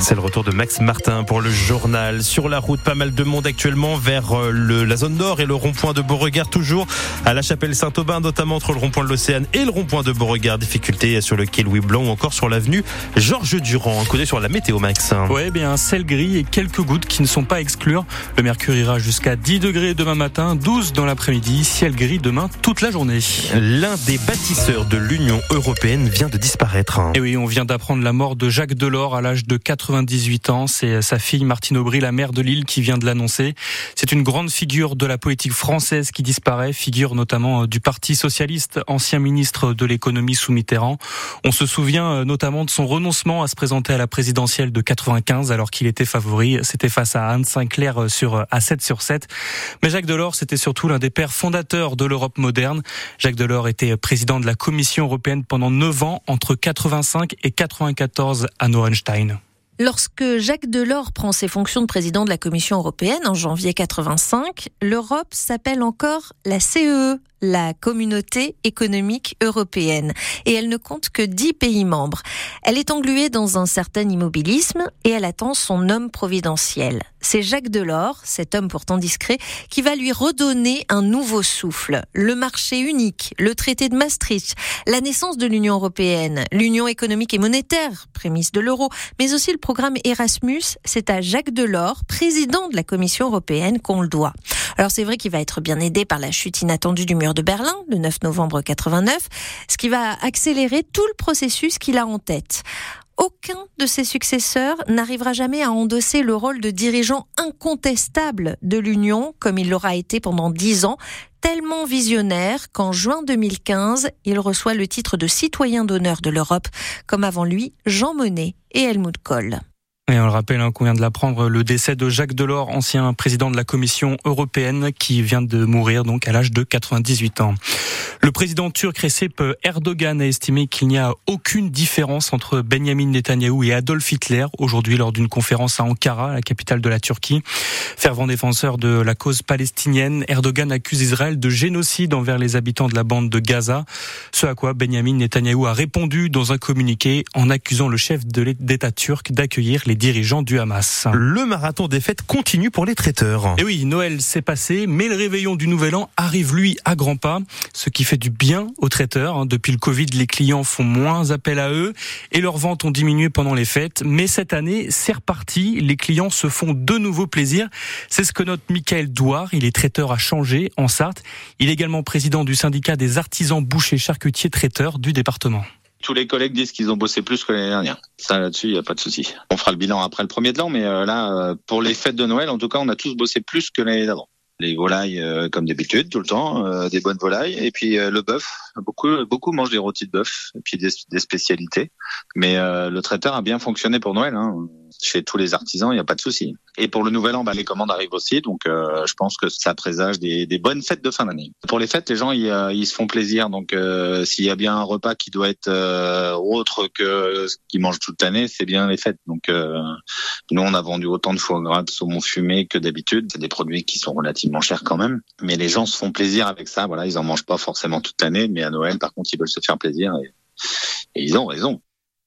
C'est le retour de Max Martin pour le journal. Sur la route, pas mal de monde actuellement vers euh, le, la zone nord et le rond-point de Beauregard, toujours à la chapelle Saint-Aubin, notamment entre le rond-point de l'Océane et le rond-point de Beauregard. Difficulté sur le quai Louis Blanc ou encore sur l'avenue Georges Durand. Un coup sur la météo, Max. Ouais, bien, un ciel gris et quelques gouttes qui ne sont pas à exclure. Le mercure ira jusqu'à 10 degrés demain matin, 12 dans l'après-midi, ciel gris demain toute la journée. L'un des bâtisseurs de l'Union européenne vient de disparaître. Et oui, on vient d'apprendre la mort de Jacques Delors à l'âge de 80 98 ans. C'est sa fille Martine Aubry, la mère de Lille, qui vient de l'annoncer. C'est une grande figure de la politique française qui disparaît, figure notamment euh, du Parti socialiste, ancien ministre de l'économie sous Mitterrand. On se souvient euh, notamment de son renoncement à se présenter à la présidentielle de 95 alors qu'il était favori. C'était face à Anne Sinclair euh, sur à 7 sur 7. Mais Jacques Delors, c'était surtout l'un des pères fondateurs de l'Europe moderne. Jacques Delors était président de la Commission européenne pendant 9 ans entre 85 et 94 à Norenstein. Lorsque Jacques Delors prend ses fonctions de président de la Commission européenne en janvier 85, l'Europe s'appelle encore la CEE, e la communauté économique européenne, et elle ne compte que dix pays membres. Elle est engluée dans un certain immobilisme et elle attend son homme providentiel. C'est Jacques Delors, cet homme pourtant discret, qui va lui redonner un nouveau souffle. Le marché unique, le traité de Maastricht, la naissance de l'Union européenne, l'Union économique et monétaire, prémisse de l'euro, mais aussi le programme Erasmus, c'est à Jacques Delors, président de la Commission européenne, qu'on le doit. Alors c'est vrai qu'il va être bien aidé par la chute inattendue du mur de Berlin le 9 novembre 89, ce qui va accélérer tout le processus qu'il a en tête aucun de ses successeurs n'arrivera jamais à endosser le rôle de dirigeant incontestable de l'Union, comme il l'aura été pendant dix ans, tellement visionnaire qu'en juin 2015, il reçoit le titre de citoyen d'honneur de l'Europe, comme avant lui Jean Monnet et Helmut Kohl. Et on le rappelle hein, qu'on vient de l'apprendre, le décès de Jacques Delors, ancien président de la Commission européenne, qui vient de mourir donc à l'âge de 98 ans. Le président turc Recep Erdogan a estimé qu'il n'y a aucune différence entre Benjamin Netanyahou et Adolf Hitler aujourd'hui lors d'une conférence à Ankara, la capitale de la Turquie. Fervent défenseur de la cause palestinienne, Erdogan accuse Israël de génocide envers les habitants de la bande de Gaza. Ce à quoi Benjamin Netanyahou a répondu dans un communiqué en accusant le chef de l'État turc d'accueillir les dirigeants du Hamas. Le marathon des fêtes continue pour les traiteurs. Et oui, Noël s'est passé, mais le réveillon du Nouvel An arrive lui à grands pas, ce qui fait du bien aux traiteurs. Hein. Depuis le Covid, les clients font moins appel à eux et leurs ventes ont diminué pendant les fêtes. Mais cette année, c'est reparti. Les clients se font de nouveau plaisir. C'est ce que note Michael Douard. Il est traiteur à Changer, en Sarthe. Il est également président du syndicat des artisans bouchers charcutiers traiteurs du département. Tous les collègues disent qu'ils ont bossé plus que l'année dernière. Ça là-dessus, il n'y a pas de souci. On fera le bilan après le premier de l'an, mais euh, là, euh, pour les fêtes de Noël, en tout cas, on a tous bossé plus que l'année d'avant les volailles euh, comme d'habitude tout le temps, euh, des bonnes volailles et puis euh, le bœuf. Beaucoup beaucoup mangent des rôtis de bœuf et puis des, spécialités. Mais le traiteur a bien fonctionné pour Noël. Hein chez tous les artisans, il n'y a pas de souci. Et pour le nouvel an, bah, les commandes arrivent aussi, donc euh, je pense que ça présage des, des, bonnes fêtes de fin d'année. Pour les fêtes, les gens ils, euh, ils se font plaisir, donc euh, s'il y a bien un repas qui doit être autre que ce qu'ils mangent toute l'année, c'est bien les fêtes. Donc nous, on a vendu autant de foie gras, de saumon fumé que d'habitude. C'est des produits qui sont relativement chers quand même, mais les gens se font plaisir avec ça. Voilà, ils en mangent pas forcément toute l'année, mais à Noël, par contre, ils veulent se faire plaisir et ils ont raison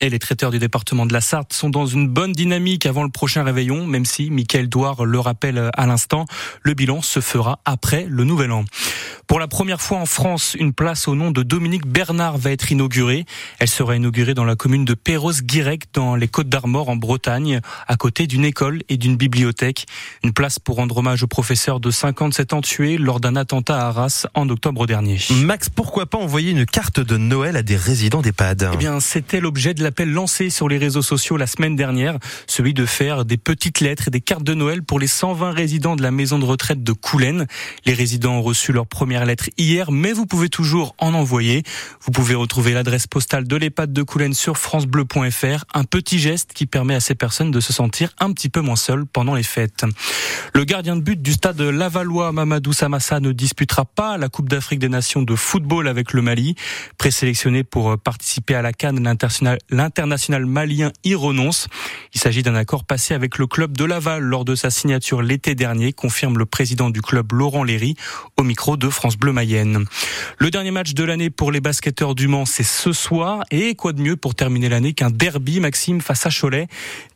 les traiteurs du département de la Sarthe sont dans une bonne dynamique avant le prochain réveillon, même si Michael Douard le rappelle à l'instant, le bilan se fera après le nouvel an. Pour la première fois en France, une place au nom de Dominique Bernard va être inaugurée. Elle sera inaugurée dans la commune de Perros-Guirec, dans les Côtes d'Armor, en Bretagne, à côté d'une école et d'une bibliothèque. Une place pour rendre hommage au professeur de 57 ans tué lors d'un attentat à Arras en octobre dernier. Max, pourquoi pas envoyer une carte de Noël à des résidents d'EHPAD? Eh bien, c'était l'objet de l'appel lancé sur les réseaux sociaux la semaine dernière, celui de faire des petites lettres et des cartes de Noël pour les 120 résidents de la maison de retraite de Coulennes. Les résidents ont reçu leur première lettre hier, mais vous pouvez toujours en envoyer. Vous pouvez retrouver l'adresse postale de l'EHPAD de Coulennes sur francebleu.fr. Un petit geste qui permet à ces personnes de se sentir un petit peu moins seules pendant les fêtes. Le gardien de but du stade Lavallois, Mamadou Samassa, ne disputera pas la Coupe d'Afrique des Nations de football avec le Mali. Présélectionné pour participer à la Cannes, l'international l'international malien y renonce. Il s'agit d'un accord passé avec le club de Laval lors de sa signature l'été dernier, confirme le président du club Laurent Léry au micro de France Bleu Mayenne. Le dernier match de l'année pour les basketteurs du Mans, c'est ce soir. Et quoi de mieux pour terminer l'année qu'un derby, Maxime, face à Cholet.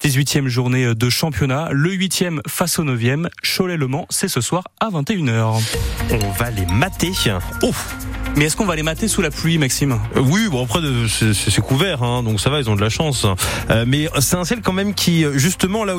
18e journée de championnat. Le 8e face au 9e. Cholet-Le Mans, c'est ce soir à 21h. On va les mater. Ouf mais est-ce qu'on va les mater sous la pluie, Maxime? Euh, Oui, bon après c'est couvert, hein, donc ça va, ils ont de la chance. Euh, mais c'est un ciel quand même qui, justement là.